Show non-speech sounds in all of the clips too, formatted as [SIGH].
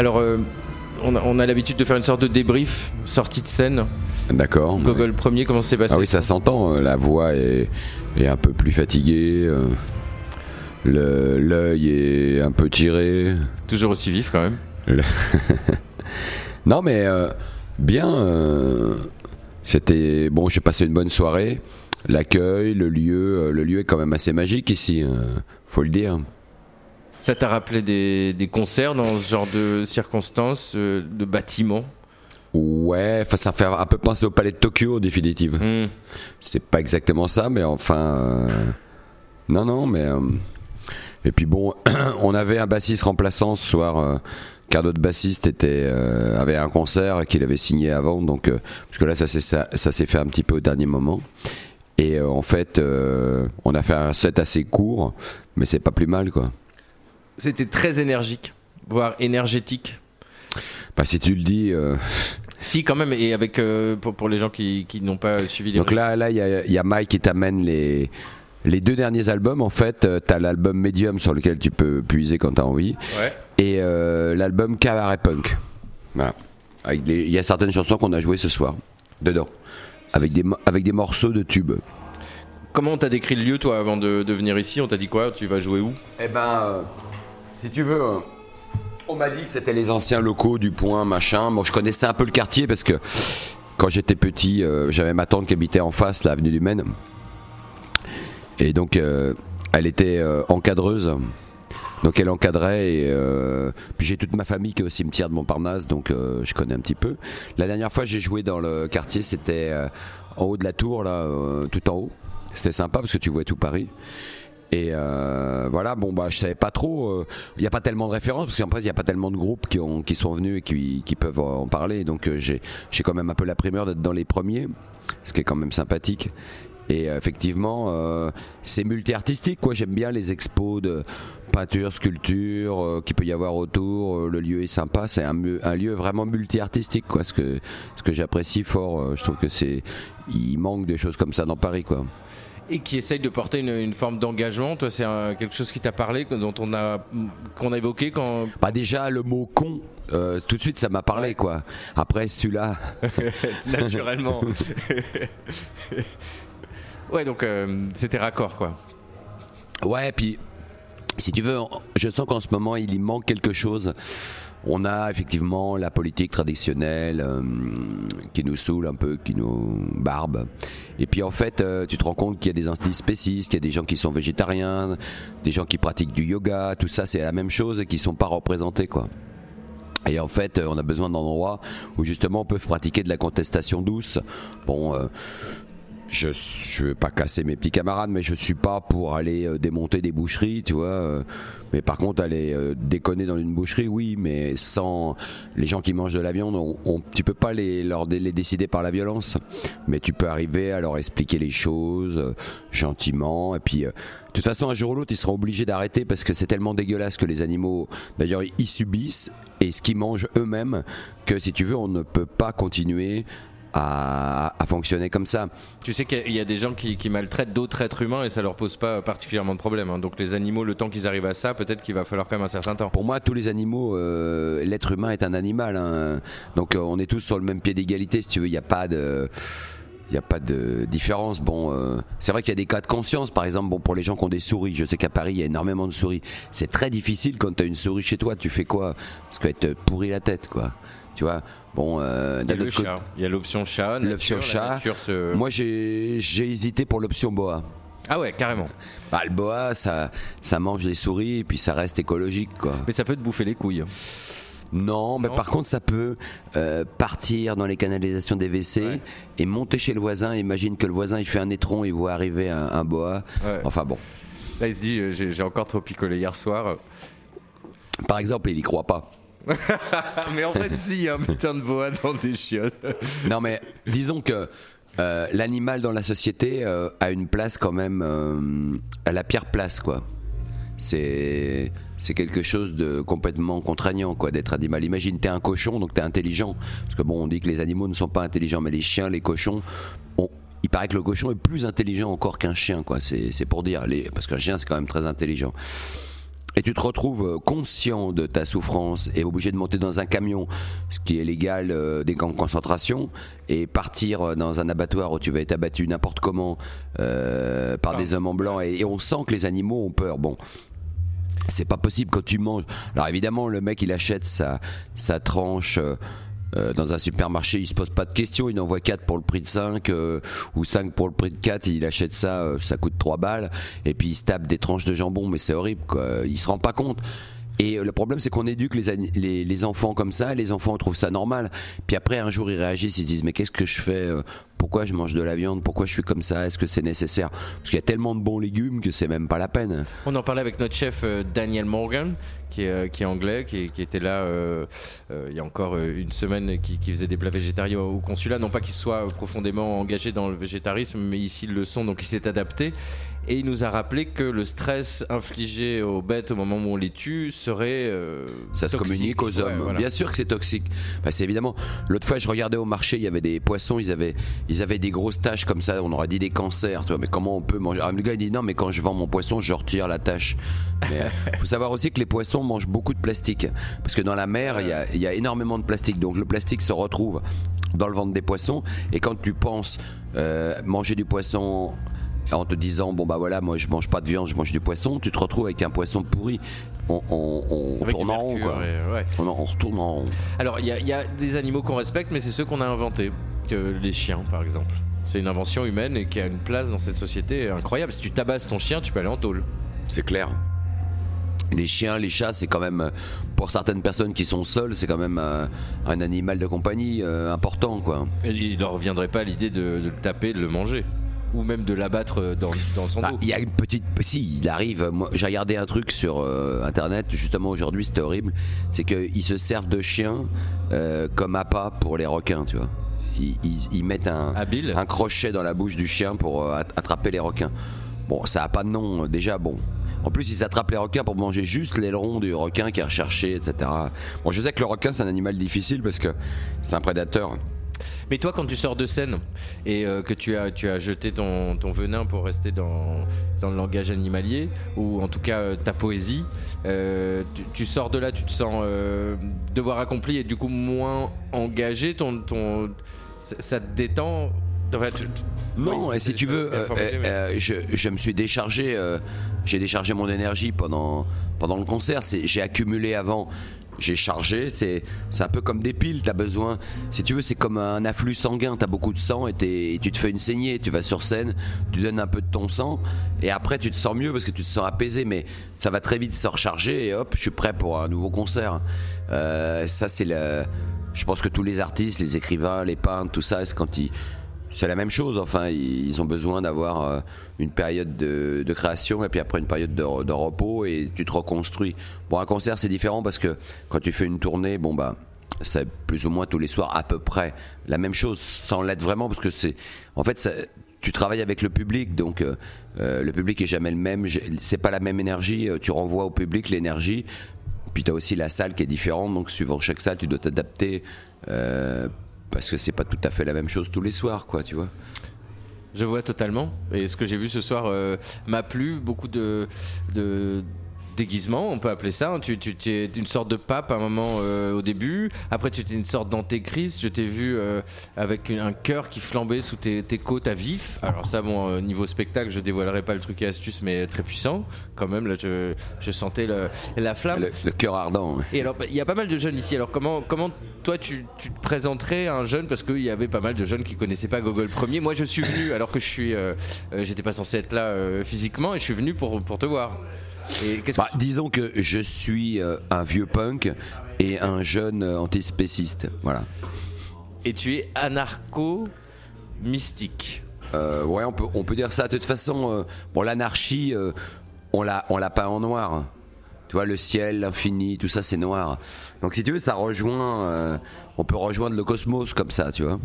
Alors, euh, on a, l'habitude de faire une sorte de débrief, sortie de scène. D'accord. Gogol premier, comment s'est passé Ah oui, ça s'entend. euh, La voix est, est un peu plus fatiguée. euh, L'œil est un peu tiré. Toujours aussi vif quand même. [LAUGHS] Non, mais euh, bien. euh, C'était bon. J'ai passé une bonne soirée. L'accueil, le lieu, le lieu est quand même assez magique ici. euh, faut le dire. Ça t'a rappelé des, des concerts dans ce genre de circonstances, euh, de bâtiments Ouais, enfin, ça fait un peu penser au palais de Tokyo, en définitive. Hmm. C'est pas exactement ça, mais enfin. euh, Non, non, mais. euh, Et puis bon, [CLEARS THROAT] on avait un bassiste remplaçant ce soir, car notre bassiste était, euh, avait un concert qu'il avait signé avant, donc. euh, Parce que là, ça s'est ça, ça s'est fait un petit peu au dernier moment. Et euh, en fait, on a fait un set assez court, mais c'est pas plus mal, quoi. C'était très énergique, voire énergétique. Bah, si tu le dis. euh, Si, quand même, et avec euh, pour, pour les gens qui, qui n'ont pas suivi les. Donc là, là, il y a, il y a Mike qui t'amène les les deux derniers albums. En fait, euh, t'as l'album Medium sur lequel tu peux puiser quand t'as envie, Ouais. et euh, l'album Cabaret Punk. Voilà. Il y a certaines chansons qu'on a jouées ce soir dedans, avec des avec des morceaux de tubes. Comment t'as décrit le lieu, toi, avant de, de venir ici? On t'a dit quoi? Tu vas jouer où? Eh ben, si tu veux. euh, On m'a dit que c'était les anciens locaux du point, machin. Bon, je connaissais un peu le quartier parce que quand j'étais petit, euh, j'avais ma tante qui habitait en face, la avenue du Maine. Et donc, euh, elle était encadreuse. Donc elle encadrait et puis j'ai toute ma famille qui est au cimetière de Montparnasse donc je connais un petit peu. La dernière fois j'ai joué dans le quartier c'était en haut de la tour là tout en haut. C'était sympa parce que tu vois tout Paris. Et euh, voilà, bon bah je savais pas trop. Il n'y a pas tellement de références parce qu'en fait il n'y a pas tellement de groupes qui, ont, qui sont venus et qui, qui peuvent en parler. Donc euh, j'ai quand même un peu la primeur d'être dans les premiers, ce qui est quand même sympathique. Et euh, effectivement, euh, c'est multi-artistique quoi. J'aime bien les expos de peinture, sculpture euh, qu'il peut y avoir autour. Euh, le lieu est sympa. C'est un, un lieu vraiment multi-artistique quoi. Ce que ce que j'apprécie fort. euh, je trouve que c'est il manque de choses comme ça dans Paris quoi. Et qui essaye de porter une, une forme d'engagement. Toi, c'est quelque chose qui t'a parlé, dont on a, qu'on a évoqué quand. Bah déjà le mot con, euh, tout de suite ça m'a parlé quoi. Après celui-là, [LAUGHS] Naturellement. [LAUGHS] ouais, donc euh, c'était raccord, quoi. ouais puis si tu veux, je sens qu'en ce moment il y manque quelque chose. On a effectivement la politique traditionnelle euh, qui nous saoule un peu, qui nous barbe. Et puis en fait, euh, tu te rends compte qu'il y a des antispécistes, qu'il y a des gens qui sont végétariens, des gens qui pratiquent du yoga, tout ça c'est la même chose et qui sont pas représentés quoi. Et en fait, euh, on a besoin d'endroits où justement on peut pratiquer de la contestation douce. Bon, euh, je je veux pas casser mes petits camarades, mais je suis pas pour aller euh, démonter des boucheries, tu vois. euh, mais par contre, aller euh, déconner dans une boucherie, oui, mais sans les gens qui mangent de la viande, on, on- tu peux pas les leur les décider par la violence, mais tu peux arriver à leur expliquer les choses gentiment. Et puis, de toute façon, un jour ou l'autre, ils seront obligés d'arrêter parce que c'est tellement dégueulasse que les animaux, d'ailleurs, ils subissent et ce qu'ils mangent eux-mêmes que si tu veux, on ne peut pas continuer à, à fonctionner comme ça. Tu sais qu'il y a des gens qui, qui maltraitent d'autres êtres humains et ça leur pose pas particulièrement de problème. hein. Donc les animaux, le temps qu'ils arrivent à ça, peut-être qu'il va falloir quand même un certain temps. Pour moi, tous les animaux, euh, l'être humain est un animal. hein. Donc euh, on est tous sur le même pied d'égalité, si tu veux. Il n'y a pas de... Il n'y a pas de différence. Bon, euh, c'est vrai qu'il y a des cas de conscience. Par exemple, bon, pour les gens qui ont des souris, je sais qu'à Paris, il y a énormément de souris. C'est très difficile quand tu as une souris chez toi. Tu fais quoi? Parce qu'elle te pourrit la tête, quoi. Tu vois Bon, euh, Il y a d'un le autre côté- chat. Il y a l'option chat. L'option chat. se- Moi, j'ai hésité pour l'option boa. Ah ouais, carrément. Bah, le boa, ça, ça mange des souris et puis ça reste écologique, quoi. Mais ça peut te bouffer les couilles. Non, mais par contre, ça peut euh, partir dans les canalisations des WC Ouais. et monter chez le voisin. Imagine que le voisin il fait un étron, il voit arriver un, un boa. Ouais. Enfin bon, Là, il se dit, euh, j'ai j'ai encore trop picolé hier soir. par exemple, il y croit pas. [LAUGHS] Mais en fait, si, un putain de boa dans des chiottes. Non, mais disons que euh, l'animal dans la société euh, a une place quand même euh, à la pire place, quoi. C'est quelque chose de complètement contraignant, quoi, d'être animal. Imagine, t'es un cochon, donc t'es intelligent. Parce que bon, on dit que les animaux ne sont pas intelligents, mais les chiens, les cochons, on- il paraît que le cochon est plus intelligent encore qu'un chien, quoi. C'est pour dire, parce qu'un chien c'est quand même très intelligent. Et tu te retrouves conscient de ta souffrance et obligé de monter dans un camion, ce qui est légal euh, des camps de concentration, et partir dans un abattoir où tu vas être abattu n'importe comment euh, par des hommes en blanc, et, et on sent que les animaux ont peur. Bon, c'est pas possible quand tu manges. Alors évidemment, le mec il achète sa, sa tranche. euh, euh, dans un supermarché, il se pose pas de questions, il envoie 4 pour le prix de 5 euh, ou 5 pour le prix de 4, il achète ça, euh, ça coûte 3 balles et puis il se tape des tranches de jambon, mais c'est horrible quoi. Il se rend pas compte. Et euh, le problème, c'est qu'on éduque les, les, enfants comme ça, les enfants trouvent ça normal. Puis après, un jour, ils réagissent, ils se disent Mais qu'est-ce que je fais euh, Pourquoi je mange de la viande Pourquoi je suis comme ça Est-ce que c'est nécessaire? Parce qu'il y a tellement de bons légumes que c'est même pas la peine. On en parlait avec notre chef euh, Daniel Morgan, qui est, anglais, qui, était là il y a encore une semaine, qui, faisait des plats végétariens au consulat. Non pas qu'il soit profondément engagé dans le végétarisme, mais ici ils le sont, donc il s'est adapté. Et il nous a rappelé que le stress infligé aux bêtes au moment où on les tue serait. euh, Ça se communique aux Ouais, hommes. voilà. Bien sûr que c'est toxique. Bah, c'est évidemment. L'autre fois, je regardais au marché, il y avait des poissons, ils avaient, ils avaient des grosses taches comme ça. On aurait dit des cancers. Tu vois, mais comment on peut manger? Ah, Le gars il dit non, mais quand je vends mon poisson, je retire la tache. Mais euh, [LAUGHS] faut savoir aussi que les poissons mangent beaucoup de plastique, parce que dans la mer, il y a, il y a énormément de plastique. Donc le plastique se retrouve dans le ventre des poissons. Et quand tu penses euh, manger du poisson en te disant bon bah voilà moi je mange pas de viande je mange du poisson tu te retrouves avec un poisson pourri on, on, tourne en rond quoi ouais. on, on retourne en rond. Alors, il y, a- il y a des animaux qu'on respecte, mais c'est ceux qu'on a inventés, que les chiens, par exemple. C'est une invention humaine et qui a une place dans cette société incroyable. Si tu tabasses ton chien, tu peux aller en tôle. C'est clair. Les chiens, les chats, c'est quand même, pour certaines personnes qui sont seules, c'est quand même euh, un animal de compagnie euh, important, quoi. Et il leur reviendrait pas l'idée de, de le taper, de le manger. Ou même de l'abattre dans, dans son Bah, dos. Il y a une petite, si, il arrive. J'ai regardé un truc sur euh, internet justement aujourd'hui, c'était horrible. C'est qu'ils se servent de chiens euh, comme appât pour les requins, tu vois. Ils, ils- ils mettent un, Habile. un crochet dans la bouche du chien pour euh, att- attraper les requins. Bon, ça a pas de nom, euh, déjà, bon. En plus, ils attrapent les requins pour manger juste l'aileron du requin qui est recherché, etc. Bon, je sais que le requin, c'est un animal difficile parce que c'est un prédateur. Mais toi, quand tu sors de scène et euh, que tu as, tu as jeté ton, ton venin pour rester dans, dans le langage animalier, ou en tout cas euh, ta poésie, euh, tu, tu sors de là, tu te sens euh, devoir accompli et du coup moins engagé, ton, ton, ça, te détend? Enfin, tu- tu- Non, oui, et si tu veux, euh, euh, je, je me suis déchargé, euh, j'ai déchargé mon énergie pendant, pendant le concert. J'ai accumulé avant, j'ai chargé. C'est un peu comme des piles, tu as besoin. Si tu veux, c'est comme un afflux sanguin. Tu as beaucoup de sang et tu te fais une saignée. Tu vas sur scène, tu donnes un peu de ton sang et après tu te sens mieux parce que tu te sens apaisé. Mais ça va très vite se recharger et hop, je suis prêt pour un nouveau concert. Euh, ça, c'est le. Je pense que tous les artistes, les écrivains, les peintres, tout ça, c'est quand ils c'est la même chose. Enfin, ils ont besoin d'avoir euh, une période de, création et puis après une période de, repos et tu te reconstruis. Bon, un concert c'est différent parce que quand tu fais une tournée, bon bah c'est plus ou moins tous les soirs à peu près la même chose, sans l'être vraiment parce que c'est en fait tu travailles avec le public, donc euh, euh, le public est jamais le même. C'est pas la même énergie. euh, Tu renvoies au public l'énergie. Puis tu as aussi la salle qui est différente, donc suivant chaque salle, tu dois t'adapter. parce que c'est pas tout à fait la même chose tous les soirs, quoi, tu vois. Je vois totalement. Et ce que j'ai vu ce soir euh, m'a plu. Beaucoup de, de déguisements, on peut appeler ça. Tu, tu, tu es une sorte de pape à un moment euh, au début. Après, tu étais une sorte d'antéchrist. Je t'ai vu euh, avec un cœur qui flambait sous tes, tes côtes à vif. Alors ça, bon, euh, niveau spectacle, je dévoilerai pas le truc et astuce, mais très puissant. Quand même, là, je, je sentais le- la flamme. Le, le cœur ardent. ouais. Et alors, il y a pas mal de jeunes ici. Alors, comment, comment toi, tu, tu te présenterais à un jeune? Parce qu'il y avait pas mal de jeunes qui connaissaient pas Gogol Premier. Moi, je suis venu alors que je suis, j'étais pas censé être là physiquement, et je suis venu pour, pour te voir. Et Bah, que tu- disons que je suis euh, un vieux punk et un jeune euh, antispéciste. Voilà. Et tu es anarcho mystique. Euh, ouais, on peut, on peut dire ça. De toute façon, bon, l'anarchie, on l'a, peint en noir. Tu vois, le ciel, l'infini, tout ça, c'est noir. Donc, si tu veux, ça rejoint. on peut rejoindre le cosmos comme ça, tu vois.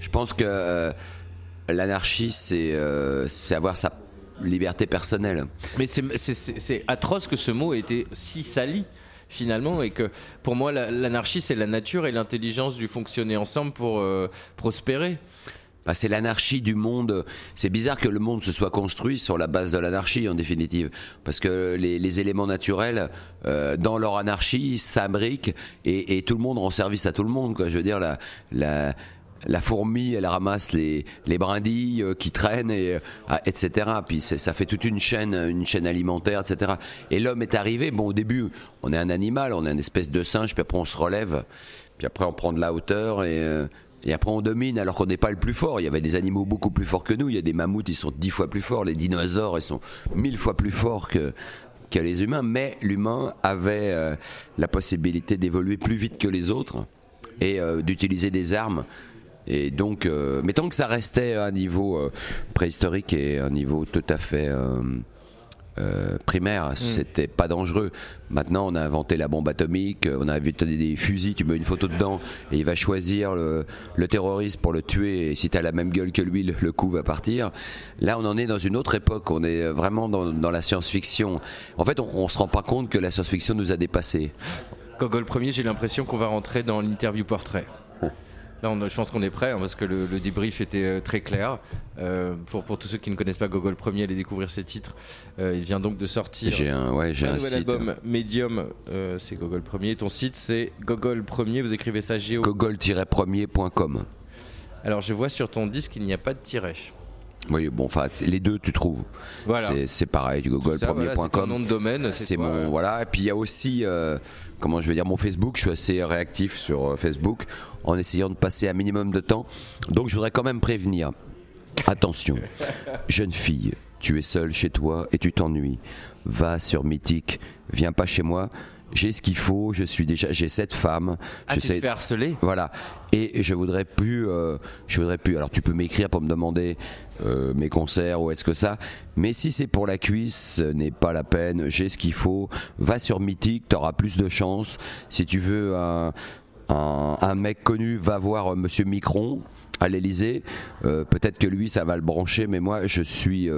Je pense que l'anarchie, c'est, c'est avoir sa liberté personnelle. Mais c'est- atroce que ce mot ait été si sali finalement et que pour moi la- l'anarchie c'est la nature et l'intelligence du fonctionner ensemble pour euh, prospérer. bah, c'est l'anarchie du monde. C'est bizarre que le monde se soit construit sur la base de l'anarchie en définitive, parce que les, éléments naturels, euh, dans leur anarchie, s'imbriquent et, et, tout le monde rend service à tout le monde. Quoi. Je veux dire, la, la, la fourmi, elle ramasse les, les brindilles euh, qui traînent, et, euh, etc. Puis ça fait toute une chaîne, une chaîne alimentaire, etc. Et l'homme est arrivé. Bon, au début, on est un animal, on est une espèce de singe, puis après on se relève, puis après on prend de la hauteur et euh, et après on domine alors qu'on n'est pas le plus fort. Il y avait des animaux beaucoup plus forts que nous. Il y a des mammouths, ils sont dix fois plus forts. Les dinosaures, ils sont mille fois plus forts que, que les humains. Mais l'humain avait la possibilité d'évoluer plus vite que les autres et d'utiliser des armes et donc, euh, mais tant que ça restait à un niveau euh, préhistorique et un niveau tout à fait euh, primaire, mm. c'était pas dangereux. Maintenant, on a inventé la bombe atomique, on a inventé des fusils, tu mets une photo dedans et il va choisir le, terroriste pour le tuer. Et si t'as la même gueule que lui, le, coup va partir. Là, on en est dans une autre époque. On est vraiment dans, la science-fiction. En fait, on, on se rend pas compte que la science-fiction nous a dépassés. Gogol premier, j'ai l'impression qu'on va rentrer dans l'interview portrait. Là, je pense qu'on est prêt hein, parce que le, débrief était euh, très clair. Euh, pour, pour tous ceux qui ne connaissent pas Gogol Premier, allez découvrir ses titres. Euh, il vient donc de sortir j'ai un, ouais, j'ai un, nouvel album Medium. c'est Gogol Premier. Ton site, c'est Gogol Premier. Vous écrivez ça Géo. Gogol-premier.com. Alors, je vois sur ton disque, il n'y a pas de tiret. Oui, bon, enfin, les deux, tu trouves. Voilà. C'est pareil, gogolpremier.com. c'est nom de domaine. C'est mon, voilà. Et puis il y a aussi, comment je vais dire, mon Facebook. Je suis assez réactif sur Facebook en essayant de passer un minimum de temps. Donc je voudrais quand même prévenir. Attention, [LAUGHS] jeune fille, tu es seule chez toi et tu t'ennuies. Va sur Mythique, viens pas chez moi. J'ai ce qu'il faut, je suis déjà, j'ai cette femme. Ah, je tu sais, te harceler Voilà. Et je voudrais plus, euh, je voudrais plus. Alors tu peux m'écrire pour me demander euh, mes concerts ou est-ce que ça. Mais si c'est pour la cuisse, ce n'est pas la peine. J'ai ce qu'il faut. Va sur Mythique, t'auras plus de chance. Si tu veux un, un, mec connu va voir euh, Monsieur Micron à l'Elysée, euh, peut-être que lui ça va le brancher, mais moi je suis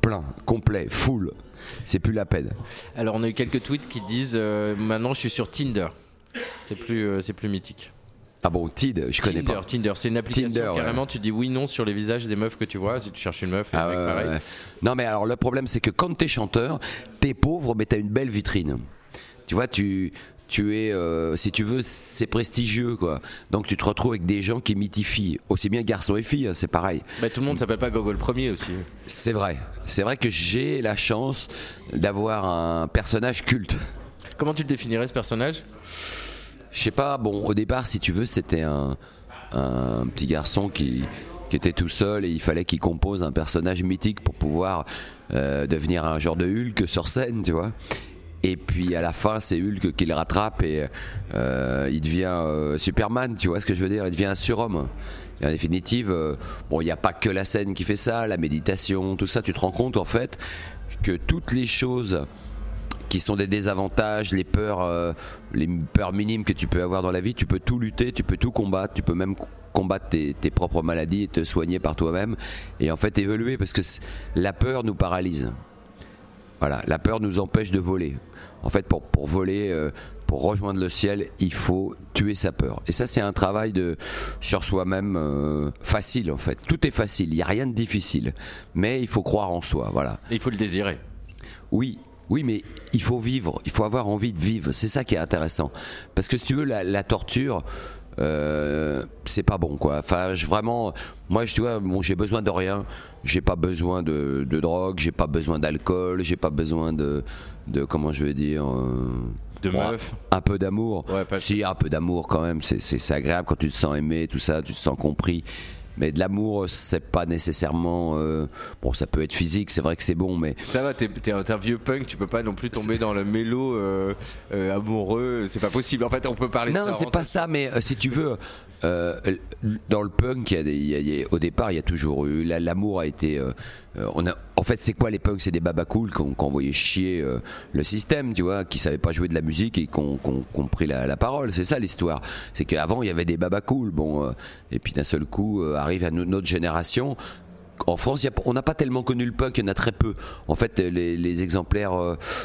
plein, complet, full. C'est plus la peine. Alors on a eu quelques tweets qui disent maintenant je suis sur Tinder. C'est plus c'est plus mythique. Ah bon, Tinder, je connais pas. Tinder, c'est une application carrément. Tu dis oui non sur les visages des meufs que tu vois. Si tu cherches une meuf, ah, pareil. Non mais alors le problème c'est que quand t'es chanteur, t'es pauvre mais t'as une belle vitrine. Tu vois, tu tu es, euh, si tu veux, c'est prestigieux, quoi. Donc tu te retrouves avec des gens qui mythifient, aussi bien garçons et filles, hein, c'est pareil. Bah, tout le monde s'appelle pas Gogol premier aussi. C'est vrai, c'est vrai que j'ai la chance d'avoir un personnage culte. Comment tu le définirais ce personnage? Je sais pas. Bon, au départ, si tu veux, c'était un, un petit garçon qui qui était tout seul et il fallait qu'il compose un personnage mythique pour pouvoir euh, devenir un genre de Hulk sur scène, tu vois. Et puis à la fin, c'est Hulk qui le rattrape et euh, il devient euh, Superman, tu vois ce que je veux dire? Il devient un surhomme. Et en définitive, euh, bon, il n'y a pas que la scène qui fait ça, la méditation, tout ça. Tu te rends compte en fait que toutes les choses qui sont des désavantages, les peurs, les peurs minimes que tu peux avoir dans la vie, tu peux tout lutter, tu peux tout combattre, tu peux même combattre tes, tes propres maladies et te soigner par toi-même et en fait évoluer parce que la peur nous paralyse. Voilà, la peur nous empêche de voler en fait, pour, pour voler, euh, pour rejoindre le ciel, il faut tuer sa peur. Et ça, c'est un travail de sur soi-même euh, facile, en fait. Tout est facile, il n'y a rien de difficile. Mais il faut croire en soi, voilà. Et il faut le désirer. Oui, oui, mais il faut vivre, il faut avoir envie de vivre. C'est ça qui est intéressant. Parce que si tu veux, la, torture, euh, c'est pas bon, quoi. Enfin, je, vraiment, moi, je, tu vois, bon, j'ai besoin de rien. J'ai pas besoin de, de drogue, j'ai pas besoin d'alcool, j'ai pas besoin de, de comment je vais dire euh, de meuf. un peu d'amour. Si un peu d'amour quand même c'est agréable quand tu te sens aimé tout ça tu te sens compris. Mais de l'amour c'est pas nécessairement euh, bon ça peut être physique c'est vrai que c'est bon mais ça va t'es un, vieux punk tu peux pas non plus tomber dans le mélo euh, amoureux c'est pas possible. En fait on peut parler non c'est pas ça mais si tu veux dans le punk il y a au départ il y a toujours eu l'amour a été euh, on a, en fait, c'est quoi les punks? C'est des babacools qui ont, envoyé chier euh, le système, tu vois, qui savaient pas jouer de la musique et qui ont, pris la, parole. C'est ça l'histoire. C'est qu'avant, il y avait des babacools, bon, euh, et puis d'un seul coup, arrive à notre génération. En France, on n'a pas tellement connu le punk, il y en a très peu. En fait, les, exemplaires,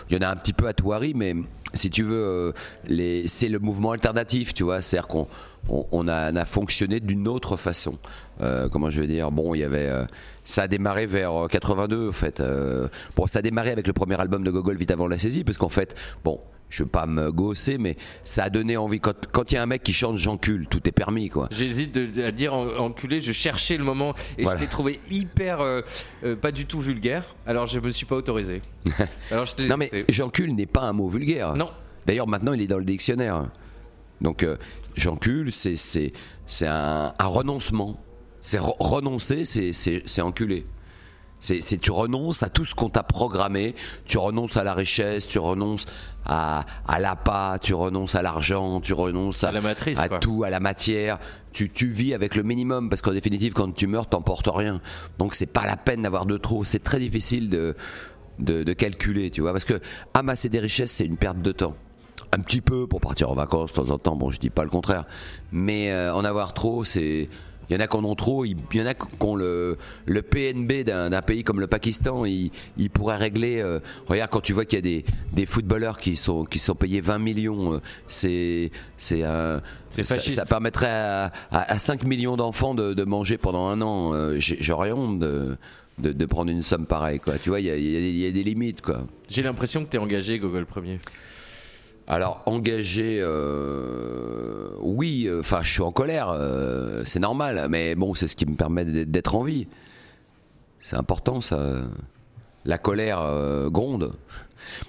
il y en a un petit peu à Touari, mais si tu veux, euh, les, c'est le mouvement alternatif, tu vois. C'est-à-dire qu'on on, on a, on a fonctionné d'une autre façon. Euh, comment je vais dire? Bon, il y avait, euh, ça a démarré vers 82 en fait. Euh, bon, ça a démarré avec le premier album de Gogol vite avant la saisie, parce qu'en fait, bon, je veux pas me gausser, mais ça a donné envie. Quand quand il y a un mec qui chante j'encule, tout est permis, quoi. J'hésite à dire en- enculé, je cherchais le moment et Voilà. je l'ai trouvé hyper euh, euh, pas du tout vulgaire. Alors je me suis pas autorisé. [LAUGHS] Alors je Non mais j'encule n'est pas un mot vulgaire. Non. D'ailleurs maintenant il est dans le dictionnaire. Donc euh, j'encule c'est c'est c'est un, un renoncement. C'est re- renoncer c'est c'est c'est enculer. C'est c'est- tu renonces à tout ce qu'on t'a programmé. Tu renonces à la richesse, tu renonces à à l'appât, tu renonces à l'argent, tu renonces à, À la matrice, à quoi. tout, à la matière. Tu, tu vis avec le minimum parce qu'en définitive, quand tu meurs, t'emportes rien. Donc c'est pas la peine d'avoir de trop. C'est très difficile de, de, de calculer, tu vois, parce que amasser des richesses, c'est une perte de temps. Un petit peu pour partir en vacances de temps en temps. Bon, je dis pas le contraire, mais euh, en avoir trop, c'est il y en a qui en ont trop, il y en a qui ont le, le PNB d'un pays comme le Pakistan, il, il pourrait régler. euh, regarde, quand tu vois qu'il y a des, des footballeurs qui sont, qui sont payés 20 millions, euh, c'est c'est ça, permettrait à, à, à 5 millions d'enfants de, de manger pendant un an. J'aurais honte de, de, de prendre une somme pareille, quoi. Tu vois, il y a, y a- y a des limites, quoi. J'ai l'impression que t'es engagé, Gogol premier. Alors engagé, euh, oui, euh, enfin je suis en colère, euh, c'est normal, mais bon c'est ce qui me permet d'être- en vie. C'est important ça. La colère gronde.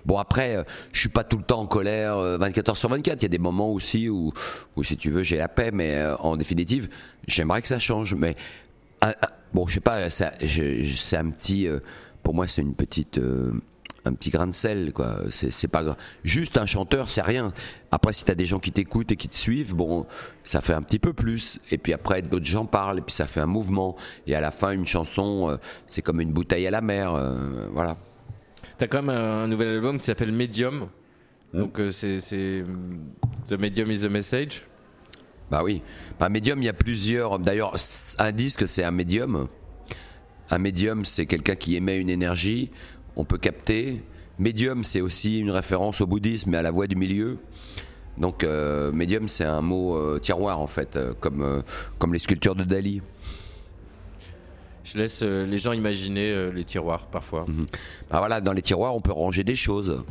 Bon après, je suis pas tout le temps en colère euh, 24 heures sur 24. Il y a des moments aussi où, où si tu veux, j'ai la paix, mais en définitive, j'aimerais que ça change. Mais un- un- bon, je sais pas, c'est un petit, pour moi, c'est une petite, un petit grain de sel, quoi. C'est c'est pas grave. Juste un chanteur, c'est rien. Après, si t'as des gens qui t'écoutent et qui te suivent, bon, ça fait un petit peu plus. Et puis après, d'autres gens parlent, et puis ça fait un mouvement. Et à la fin, une chanson, euh, c'est comme une bouteille à la mer, euh, voilà. T'as quand même un, un nouvel album qui s'appelle Medium. Mmh. Donc euh, c'est c'est The Medium is the message. Bah oui. Bah, médium, il y a plusieurs. D'ailleurs, un disque, c'est un médium. Un médium, c'est quelqu'un qui émet une énergie. On peut capter. Médium, c'est aussi une référence au bouddhisme et à la voie du milieu. Donc, euh, médium, c'est un mot euh, tiroir, en fait, euh, comme, euh, comme les sculptures de Dali. Je laisse les gens imaginer les tiroirs parfois. Bah voilà, dans les tiroirs, on peut ranger des choses.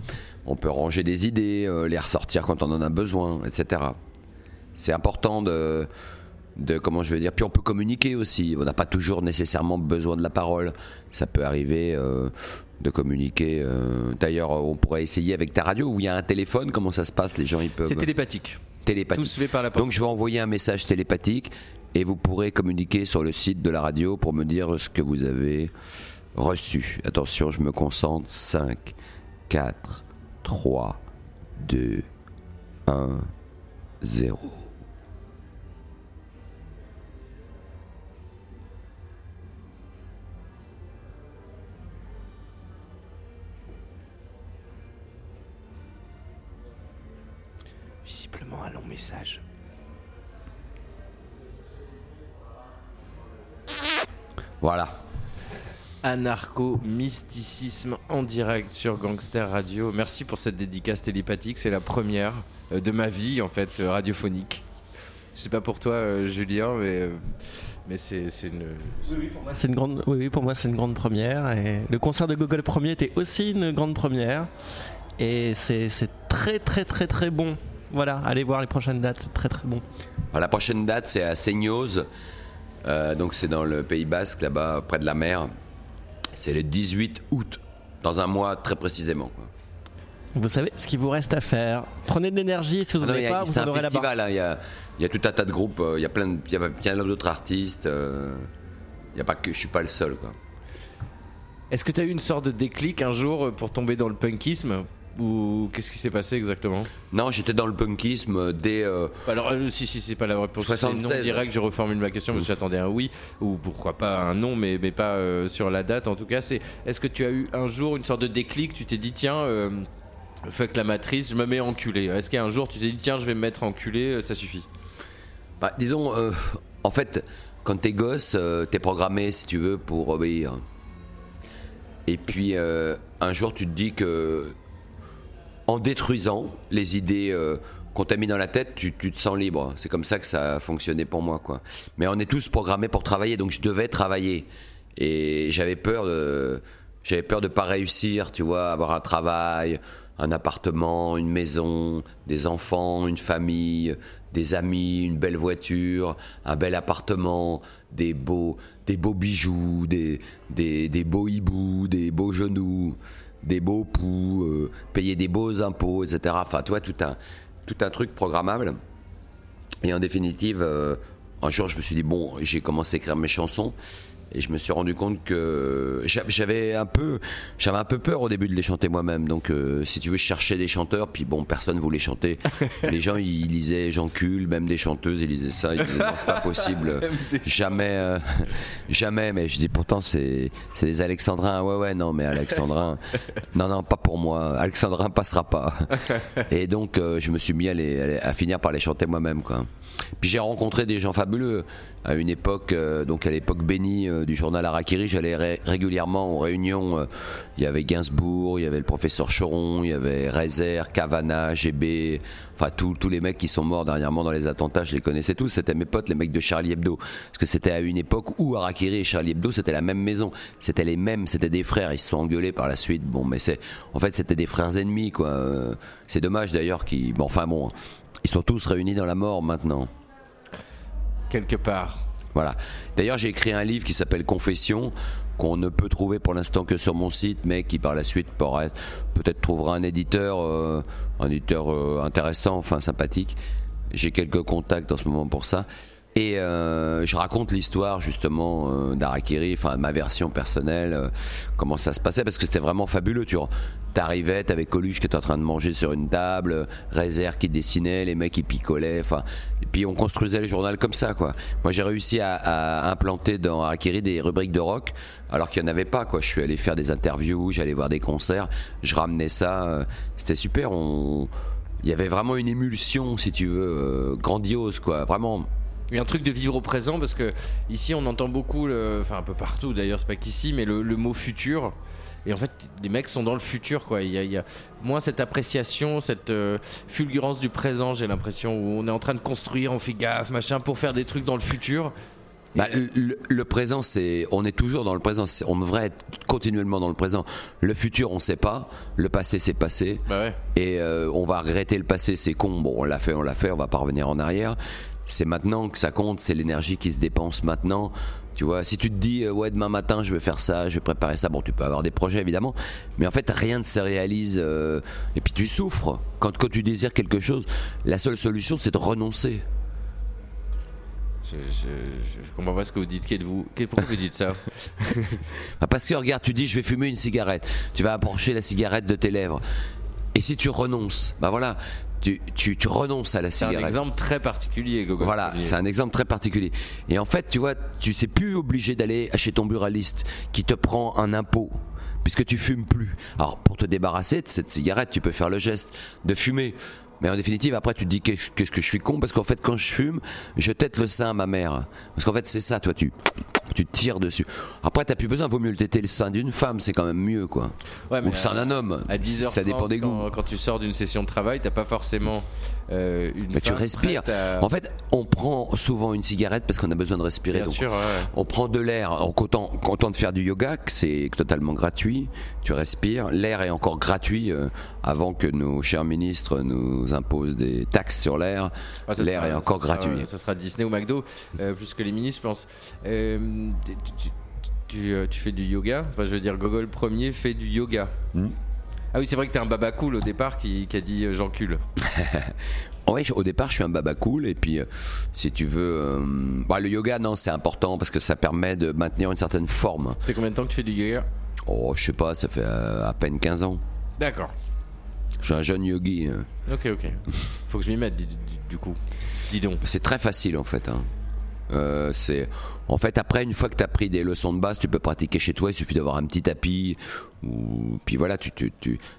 On peut ranger des idées, les ressortir quand on en a besoin, etc. C'est important de, de, comment je veux dire. Puis on peut communiquer aussi. On n'a pas toujours nécessairement besoin de la parole. Ça peut arriver euh, de communiquer. euh. D'ailleurs, on pourrait essayer avec ta radio où il y a un téléphone. Comment ça se passe Les gens, ils peuvent. C'est télépathique. télépathique. Tout se fait par la pensée. Donc je vais envoyer un message télépathique et vous pourrez communiquer sur le site de la radio pour me dire ce que vous avez reçu. Attention, je me concentre. 5, 4, 3, 2, 1, 0. Message. Voilà. Anarcho-mysticisme en direct sur Gangster Radio. Merci pour cette dédicace télépathique. C'est la première euh, de ma vie, en fait, euh, radiophonique. Je sais pas pour toi, euh, Julien, mais, mais c'est c'est une. Pour moi, C'est une grande, oui, oui, pour moi c'est une grande première. Et le concert de Gogol premier était aussi une grande première. Et c'est c'est très très très très bon. Voilà, allez voir les prochaines dates, c'est très très bon. Alors, la prochaine date, c'est à Seignoz. Euh, donc c'est dans le Pays Basque, là-bas, près de la mer. C'est le 18 août, dans un mois très précisément. quoi. Vous savez ce qu'il vous reste à faire. Prenez de l'énergie, si vous n'en avez pas, vous c'est en un aurez là-bas. festival, hein, il y, a, il y a tout un tas de groupes, euh, il y a plein, d'autres artistes. euh, Il y a pas que je suis pas le seul. Quoi. Est-ce que tu as eu une sorte de déclic un jour euh, pour tomber dans le punkisme? Ou qu'est-ce qui s'est passé exactement? Non, j'étais dans le punkisme dès. euh, Alors, euh, si, si, c'est pas la réponse. Si C'est non 76. direct, je reformule ma question, parce que j'attendais un oui, ou pourquoi pas un non, mais, mais pas euh, sur la date. En tout cas, c'est est-ce que tu as eu un jour une sorte de déclic Tu t'es dit, tiens, euh, fuck la matrice, je me mets enculé. Est-ce qu'un jour tu t'es dit, tiens, je vais me mettre enculé, ça suffit? Bah, disons, en fait, quand t'es gosse, t'es programmé, si tu veux, pour obéir. Et puis, un jour, tu te dis que en détruisant les idées euh, qu'on t'a mis dans la tête, tu, te sens libre. C'est comme ça que ça a fonctionné pour moi, quoi. Mais on est tous programmés pour travailler, donc je devais travailler. Et j'avais peur de, j'avais peur de pas réussir, tu vois, avoir un travail, un appartement, une maison, des enfants, une famille, des amis, une belle voiture, un bel appartement, des beaux, des beaux bijoux, des, des, des beaux hiboux, des beaux genoux, des beaux poux, euh, payer des beaux impôts, etc. Enfin, toi, tout un, tout un truc programmable. Et en définitive, euh, un jour, je me suis dit, bon, j'ai commencé à écrire mes chansons. Et je me suis rendu compte que j'a- j'avais un peu, j'avais un peu peur au début de les chanter moi-même. Donc, euh, si tu veux, je cherchais des chanteurs, puis bon, personne voulait chanter. [LAUGHS] les gens, ils lisaient Jean Cul, même des chanteuses, ils lisaient ça. Ils disaient, non, c'est pas [LAUGHS] possible. jamais, euh, [LAUGHS] jamais. Mais je dis, pourtant, c'est, c'est des Alexandrins. Ouais, ouais, non, mais Alexandrin, non, non, pas pour moi. Alexandrin passera pas. Et donc, euh, je me suis mis à, les- finir par les chanter moi-même, quoi. Puis j'ai rencontré des gens fabuleux à une époque, donc à l'époque bénie du journal Harakiri, j'allais ré- régulièrement aux réunions. euh, il y avait Gainsbourg, il y avait le professeur Choron, il y avait Rezer, Cavana, GB, enfin tous les mecs qui sont morts dernièrement dans les attentats, je les connaissais tous. C'était mes potes, les mecs de Charlie Hebdo, parce que c'était à une époque où Harakiri et Charlie Hebdo c'était la même maison, c'était les mêmes, c'était des frères. Ils se sont engueulés par la suite. Bon, mais c'est, en fait, c'était des frères ennemis, quoi. Euh, C'est dommage d'ailleurs qu'ils, bon, enfin bon. Ils sont tous réunis dans la mort maintenant. Quelque part. Voilà. D'ailleurs, j'ai écrit un livre qui s'appelle Confession qu'on ne peut trouver pour l'instant que sur mon site, mais qui par la suite pourrait peut-être trouvera un éditeur, euh, un éditeur euh, intéressant, enfin sympathique. J'ai quelques contacts en ce moment pour ça. Et euh, je raconte l'histoire justement euh, d'Arakiri, enfin ma version personnelle, euh, comment ça se passait, parce que c'était vraiment fabuleux. Tu arrivais, t'avais Coluche qui était en train de manger sur une table, euh, Rézère qui dessinait, les mecs qui picolaient, enfin, et puis on construisait le journal comme ça, quoi. Moi j'ai réussi à, à implanter dans Arakiri des rubriques de rock, alors qu'il n'y en avait pas, quoi. Je suis allé faire des interviews, j'allais voir des concerts, je ramenais ça, euh, c'était super. Il y avait vraiment une émulsion, si tu veux, euh, grandiose, quoi. Vraiment. Il y a un truc de vivre au présent parce que ici on entend beaucoup, le- enfin un peu partout d'ailleurs, c'est pas qu'ici, mais le, le mot futur. Et en fait, les mecs sont dans le futur, quoi. Il y a, il y a moins cette appréciation, cette euh, fulgurance du présent, j'ai l'impression, où on est en train de construire, on fait gaffe, machin, pour faire des trucs dans le futur. Bah, le, le présent, c'est, on est toujours dans le présent. On devrait être continuellement dans le présent. Le futur, on sait pas. Le passé, c'est passé. Bah ouais. Et euh, on va regretter le passé, c'est con. Bon, on l'a fait, on l'a fait. On va pas revenir en arrière. C'est maintenant que ça compte. C'est l'énergie qui se dépense maintenant. Tu vois, si tu te dis euh, ouais demain matin je vais faire ça, je vais préparer ça, bon tu peux avoir des projets évidemment, mais en fait rien ne se réalise euh, et puis tu souffres quand quand tu désires quelque chose. La seule solution c'est de renoncer. Je, je, comprends pas ce que vous dites. Quel- Pourquoi vous dites ça? [LAUGHS] Ah, Parce que regarde, tu dis je vais fumer une cigarette, tu vas approcher la cigarette de tes lèvres. Et si tu renonces, bah voilà, tu, tu, tu renonces à la C'est un cigarette. exemple très particulier, Gogo. Voilà, c'est un exemple très particulier. Et en fait, tu vois, tu sais plus obligé d'aller chez ton buraliste qui te prend un impôt puisque tu fumes plus. Alors pour te débarrasser de cette cigarette, tu peux faire le geste de fumer. Mais en définitive, après, tu te dis qu'est-ce que je suis con? Parce qu'en fait, quand je fume, je tête le sein à ma mère. Parce qu'en fait, c'est ça, toi, tu tu tires dessus. Après, t'as plus besoin, vaut mieux le téter le sein d'une femme, c'est quand même mieux, quoi. Ouais, Ou le sein d'un homme. À 10h30, ça dépend des goûts. Quand, quand tu sors d'une session de travail, t'as pas forcément euh, une. Mais tu respires. à- En fait, on prend souvent une cigarette parce qu'on a besoin de respirer. Bien donc sûr, ouais. On prend de l'air, en content, content de faire du yoga, que c'est totalement gratuit. Tu respires. L'air est encore gratuit euh, avant que nos chers ministres nous imposent des taxes sur l'air. Ah, l'air sera- est encore ça sera- gratuit. Ça sera Disney ou McDo, euh, plus que les ministres, je pense. Euh, tu, tu- tu, euh, tu fais du yoga? Enfin, je veux dire, Gogol premier fait du yoga. Hmm. Ah oui, c'est vrai que t'es un baba cool au départ qui, qui a dit euh, j'encule. [LAUGHS] Ouais, je- au départ, je suis un baba cool. Et puis, euh, si tu veux, euh, bah, le yoga, non, c'est important parce que ça permet de maintenir une certaine forme. Ça fait combien de temps que tu fais du yoga? Oh, je sais pas, ça fait euh, à peine 15 ans. D'accord. Je suis un jeune yogi. Ok, ok. [LAUGHS] Faut que je m'y mette du, du- du coup. Dis donc. C'est très facile en fait. hein. Euh, c'est en fait après une fois que tu as pris des leçons de base, tu peux pratiquer chez toi. Il suffit d'avoir un petit tapis. Puis voilà, tu,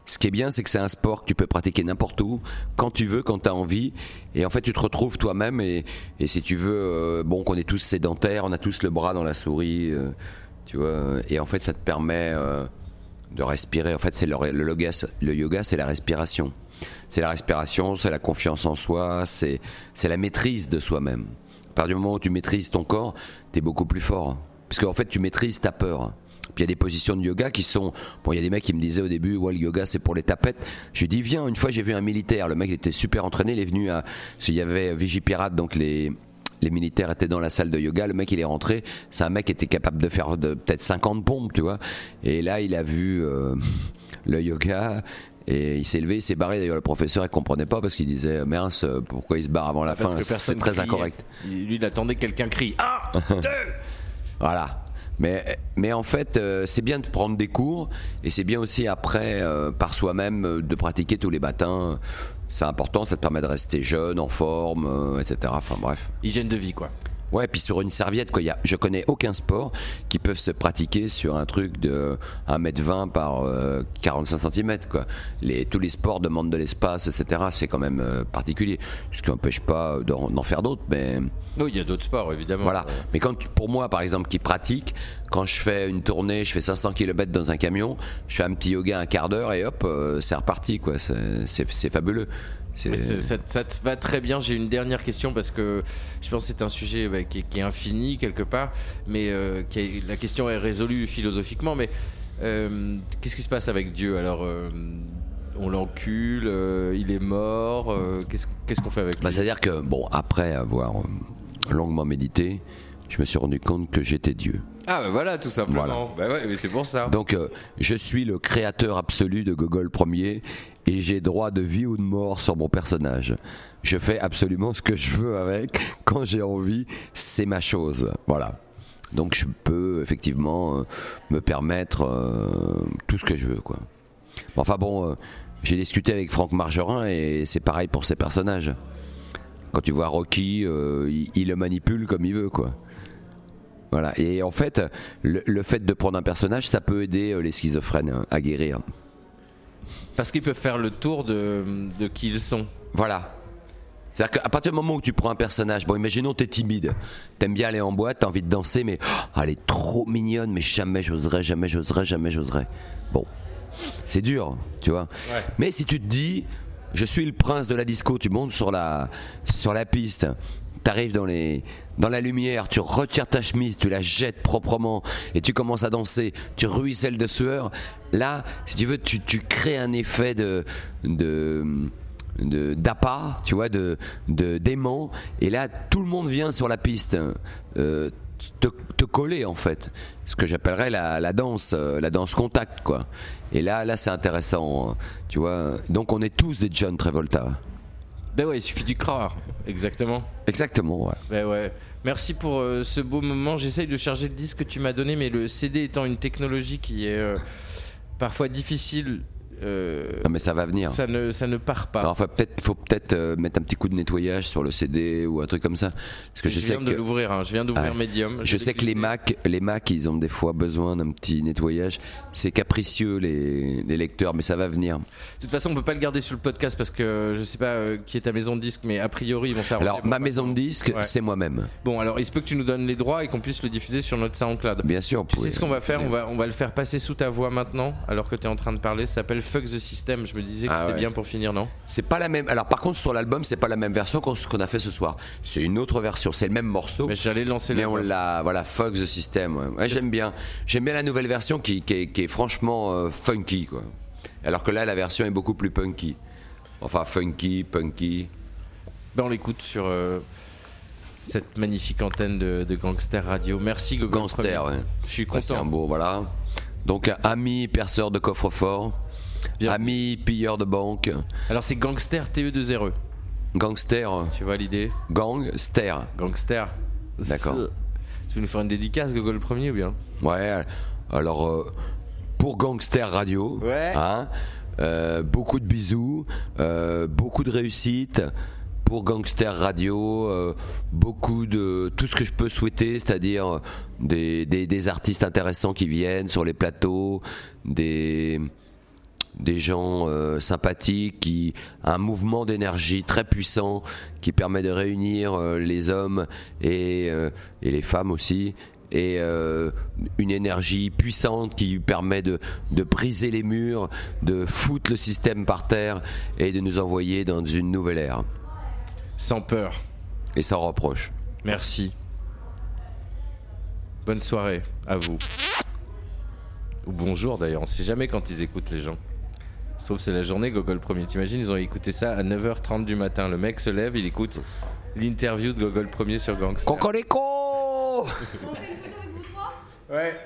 Ce qui est bien, c'est que c'est un sport que tu peux pratiquer n'importe où, quand tu veux, quand tu as envie. Et en fait, tu te retrouves toi-même. Et, si tu veux, euh, bon, qu'on est tous sédentaires, on a tous le bras dans la souris, euh, tu vois. Et en fait, ça te permet. de respirer. En fait, c'est le, le yoga, c'est la respiration. C'est la respiration, c'est la confiance en soi, c'est la maîtrise de soi-même. Partir du moment où tu maîtrises ton corps, tu es beaucoup plus fort. Parce qu'en fait, tu maîtrises ta peur. Puis il y a des positions de yoga qui sont. Bon, il y a des mecs qui me disaient au début, ouais, le yoga c'est pour les tapettes. J'ai dit, viens, une fois j'ai vu un militaire, le mec était super entraîné, il est venu à. S'il y avait Vigipirate, donc les. Militaires étaient dans la salle de yoga, le mec il est rentré, c'est un mec qui était capable de faire peut-être 50 pompes, tu vois. Et là il a vu euh, [LAUGHS] le yoga, et il s'est levé, il s'est barré. D'ailleurs, le professeur, il comprenait pas parce qu'il disait, mince, pourquoi il se barre avant la Parce fin? C'est très criait. incorrect. Il- Lui, il attendait que quelqu'un crie. Un, [LAUGHS] deux Voilà. Mais, mais en fait, euh, c'est bien de prendre des cours et c'est bien aussi après, euh, par soi-même, euh, de pratiquer tous les matins. C'est important, ça te permet de rester jeune, en forme, euh, etc. Enfin bref. Hygiène de vie, quoi. Ouais, puis sur une serviette, quoi. Y a, je connais aucun sport qui peuvent se pratiquer sur un truc de 1m20 par euh, 45 cm, quoi. Les, tous les sports demandent de l'espace, etc. C'est quand même euh, particulier. Ce qui n'empêche pas d'en faire d'autres, mais. Oui, il y a d'autres sports, évidemment. Voilà. Mais quand, pour moi, par exemple, qui pratique, quand je fais une tournée, je fais 500 km dans un camion, je fais un petit yoga un quart d'heure et hop, euh, c'est reparti, quoi. C'est fabuleux. Ça, ça te va très bien. J'ai une dernière question parce que je pense que c'est un sujet bah, qui, est, qui est infini quelque part, mais euh, qui est- la question est résolue philosophiquement. Mais euh, qu'est-ce qui se passe avec Dieu? Alors, euh, on l'encule, il est mort. Qu'est-ce qu'on fait avec lui? Bah, C'est-à-dire que, bon, après avoir longuement médité, je me suis rendu compte que j'étais Dieu. Ah, bah voilà, tout simplement. Voilà. Bah ouais, mais c'est pour ça. Donc, euh, je suis le créateur absolu de Gogol Ier et j'ai droit de vie ou de mort sur mon personnage. Je fais absolument ce que je veux avec. Quand j'ai envie, c'est ma chose. Voilà. Donc, je peux effectivement euh, me permettre euh, tout ce que je veux, quoi. Enfin bon, j'ai discuté avec Franck Margerin et c'est pareil pour ses personnages. Quand tu vois Rocky, il, il le manipule comme il veut, quoi. Voilà. Et en fait, le, le fait de prendre un personnage, ça peut aider euh, les schizophrènes hein, à guérir. Parce qu'ils peuvent faire le tour de, de qui ils sont. Voilà. C'est-à-dire qu'à partir du moment où tu prends un personnage, bon, imaginons t'es timide, t'aimes bien aller en boîte, t'as envie de danser, mais oh, elle est trop mignonne, mais jamais j'oserais, jamais j'oserais, jamais j'oserais. Bon, c'est dur, tu vois. Mais si tu te dis, je suis le prince de la disco, tu montes sur la, sur la piste, t'arrives dans les, dans la lumière, tu retires ta chemise, tu la jettes proprement et tu commences à danser, tu ruisselles de sueur. Là, si tu veux, tu, crées un effet de, de, d'appât, tu vois, de, de d'aimant. Et là, tout le monde vient sur la piste. euh, te, te coller en fait, ce que j'appellerais la, la danse, euh, la danse contact quoi. Et là, là c'est intéressant, hein, tu vois. Donc on est tous des John Travolta. Ben ouais, il suffit d'y croire. Exactement. Exactement, ouais. Ben ouais. Merci pour euh, ce beau moment. J'essaye de charger le disque que tu m'as donné, mais le CD étant une technologie qui est euh, parfois difficile, euh, Non mais ça va venir. ça, ne, ça ne part pas. Alors, enfin, peut-être, faut peut-être euh, mettre un petit coup de nettoyage sur le CD ou un truc comme ça, parce que je, je sais viens de que l'ouvrir, hein. je viens d'ouvrir Ouais. Medium. je sais que les. Mac, les Mac, ils ont des fois besoin d'un petit nettoyage. C'est capricieux les, les lecteurs, mais ça va venir. De toute façon, on peut pas le garder sur le podcast parce que je sais pas euh, qui est ta maison de disque, mais a priori, ils vont faire. Alors ma maison de disque, Ouais. c'est moi-même. Bon, alors il se peut que tu nous donnes les droits et qu'on puisse le diffuser sur notre SoundCloud. Bien sûr. Tu sais ce qu'on va faire? on va, on va le faire passer sous ta voix maintenant, alors que tu es en train de parler. Ça s'appelle Fuck the System. Je me disais que Ah c'était ouais. bien pour finir, non? C'est pas la même. Alors par contre sur l'album, c'est pas la même version qu'on a fait ce soir. C'est une autre version. C'est le même morceau. Mais j'allais lancer Mais on l'a, voilà, Fuck the System. Ouais. Ouais, j'aime bien. J'aime bien la nouvelle version qui, qui est, qui est franchement euh, funky, quoi. Alors que là, la version est beaucoup plus punky. Enfin, funky, punky. Ben, on l'écoute sur euh, cette magnifique antenne de, de Gangster Radio. Merci Gogo. Gangster, ouais. Je suis Ça, c'est un content. beau, voilà. Donc, ami perceur de coffre-fort, Bien. ami pilleur de banque, Alors c'est Gangster TE2RE. gangster, Tu vois l'idée gangster. Gangster. D'accord. Tu peux nous faire une dédicace, Gogo le premier ou bien Ouais, alors euh, pour Gangster Radio, Ouais. hein, euh, beaucoup de bisous, euh, beaucoup de réussite. Pour Gangster Radio, euh, beaucoup de tout ce que je peux souhaiter, c'est-à-dire des, des, des artistes intéressants qui viennent sur les plateaux, des, des gens euh, sympathiques, qui un mouvement d'énergie très puissant qui permet de réunir euh, les hommes et, euh, et les femmes aussi et une énergie puissante qui permet de, de briser les murs, de foutre le système par terre et de nous envoyer dans une nouvelle ère. Sans peur. Et sans reproche. Merci. Bonne soirée à vous. Ou bonjour d'ailleurs, on sait jamais quand ils écoutent les gens. Sauf c'est la journée Gogol Premier. T'imagines, ils ont écouté ça à 9h30 du matin. Le mec se lève, il écoute l'interview de Gogol Premier sur Gangster. Cocorico On fait une photo avec vous trois? Ouais.